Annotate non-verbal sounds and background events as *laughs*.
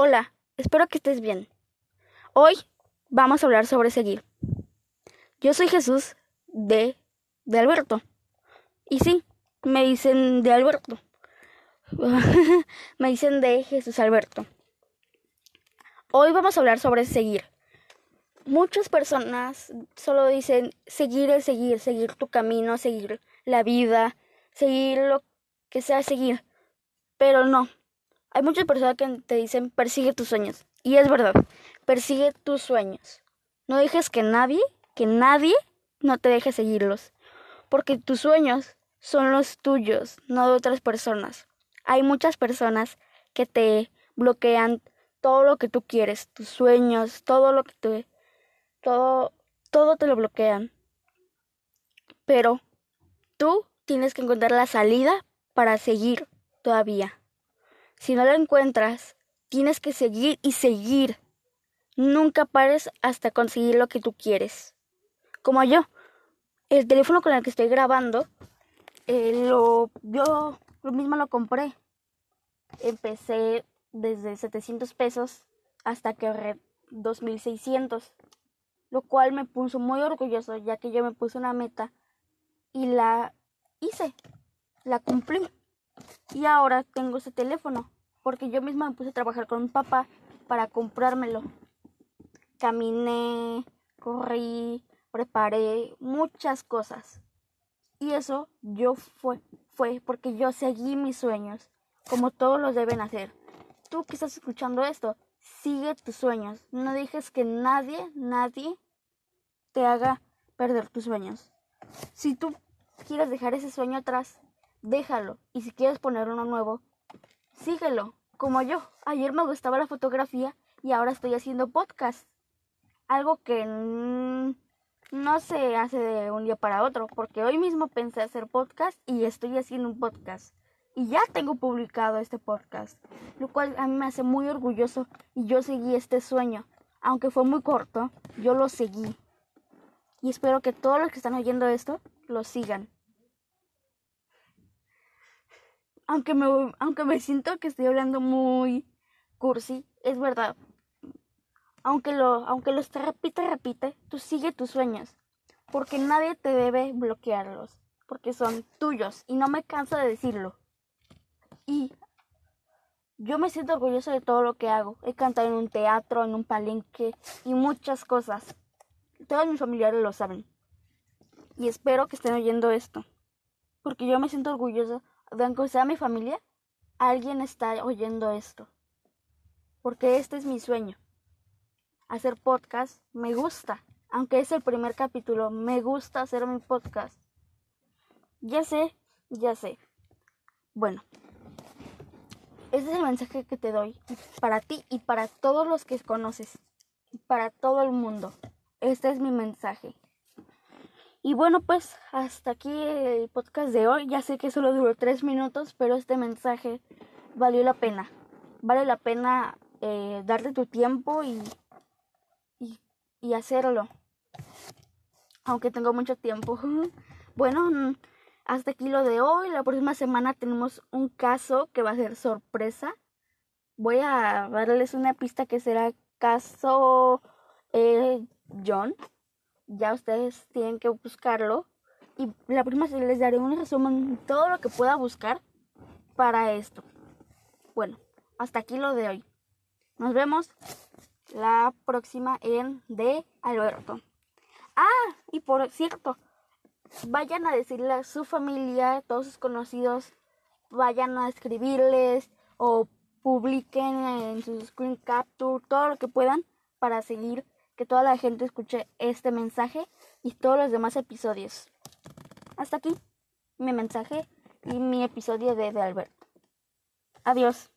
Hola, espero que estés bien. Hoy vamos a hablar sobre seguir. Yo soy Jesús de, de Alberto. Y sí, me dicen de Alberto. *laughs* me dicen de Jesús Alberto. Hoy vamos a hablar sobre seguir. Muchas personas solo dicen seguir es seguir, seguir tu camino, seguir la vida, seguir lo que sea seguir. Pero no, hay muchas personas que te dicen persigue tus sueños. Y es verdad, persigue tus sueños. No dejes que nadie, que nadie no te deje seguirlos. Porque tus sueños son los tuyos, no de otras personas. Hay muchas personas que te bloquean todo lo que tú quieres, tus sueños, todo lo que te todo todo te lo bloquean. Pero tú tienes que encontrar la salida para seguir todavía. Si no lo encuentras, tienes que seguir y seguir. Nunca pares hasta conseguir lo que tú quieres. Como yo. El teléfono con el que estoy grabando, eh, lo, yo lo mismo lo compré. Empecé desde 700 pesos hasta que ahorré 2600. Lo cual me puso muy orgulloso ya que yo me puse una meta y la hice. La cumplí. Y ahora tengo ese teléfono, porque yo misma me puse a trabajar con mi papá para comprármelo. Caminé, corrí, preparé muchas cosas. Y eso yo fue, fue porque yo seguí mis sueños, como todos los deben hacer. Tú que estás escuchando esto, sigue tus sueños. No dejes que nadie, nadie te haga perder tus sueños. Si tú quieres dejar ese sueño atrás, déjalo. Y si quieres poner uno nuevo, síguelo, como yo. Ayer me gustaba la fotografía y ahora estoy haciendo podcast. Algo que no se hace de un día para otro, porque hoy mismo pensé hacer podcast y estoy haciendo un podcast. Y ya tengo publicado este podcast, lo cual a mí me hace muy orgulloso y yo seguí este sueño. Aunque fue muy corto, yo lo seguí. Y espero que todos los que están oyendo esto lo sigan. Aunque me, aunque me siento que estoy hablando muy cursi, es verdad. Aunque lo, aunque los te repite, repite, tú sigue tus sueños. Porque nadie te debe bloquearlos. Porque son tuyos. Y no me canso de decirlo. Y yo me siento orgulloso de todo lo que hago. He cantado en un teatro, en un palenque y muchas cosas. Todos mis familiares lo saben. Y espero que estén oyendo esto. Porque yo me siento orgulloso aunque sea mi familia, alguien está oyendo esto. Porque este es mi sueño. Hacer podcast me gusta. Aunque es el primer capítulo, me gusta hacer mi podcast. Ya sé, ya sé. Bueno, ese es el mensaje que te doy para ti y para todos los que conoces. Para todo el mundo. Este es mi mensaje. Y bueno, pues hasta aquí el podcast de hoy. Ya sé que solo duró tres minutos, pero este mensaje valió la pena. Vale la pena eh, darte tu tiempo y, y, hacerlo. Aunque tengo mucho tiempo. *laughs* bueno, hasta aquí lo de hoy. La próxima semana tenemos un caso que va a ser sorpresa. Voy a darles una pista que será caso eh, John ya ustedes tienen que buscarlo. Y la próxima les daré un resumen de todo lo que pueda buscar para esto. Bueno, hasta aquí lo de hoy. Nos vemos la próxima en De Alberto. Ah, y por cierto, vayan a decirle a su familia, todos sus conocidos, vayan a escribirles o publiquen en su screen capture todo lo que puedan para seguir que toda la gente escuche este mensaje y todos los demás episodios. Hasta aquí mi mensaje y mi episodio de, de Alberto. Adiós.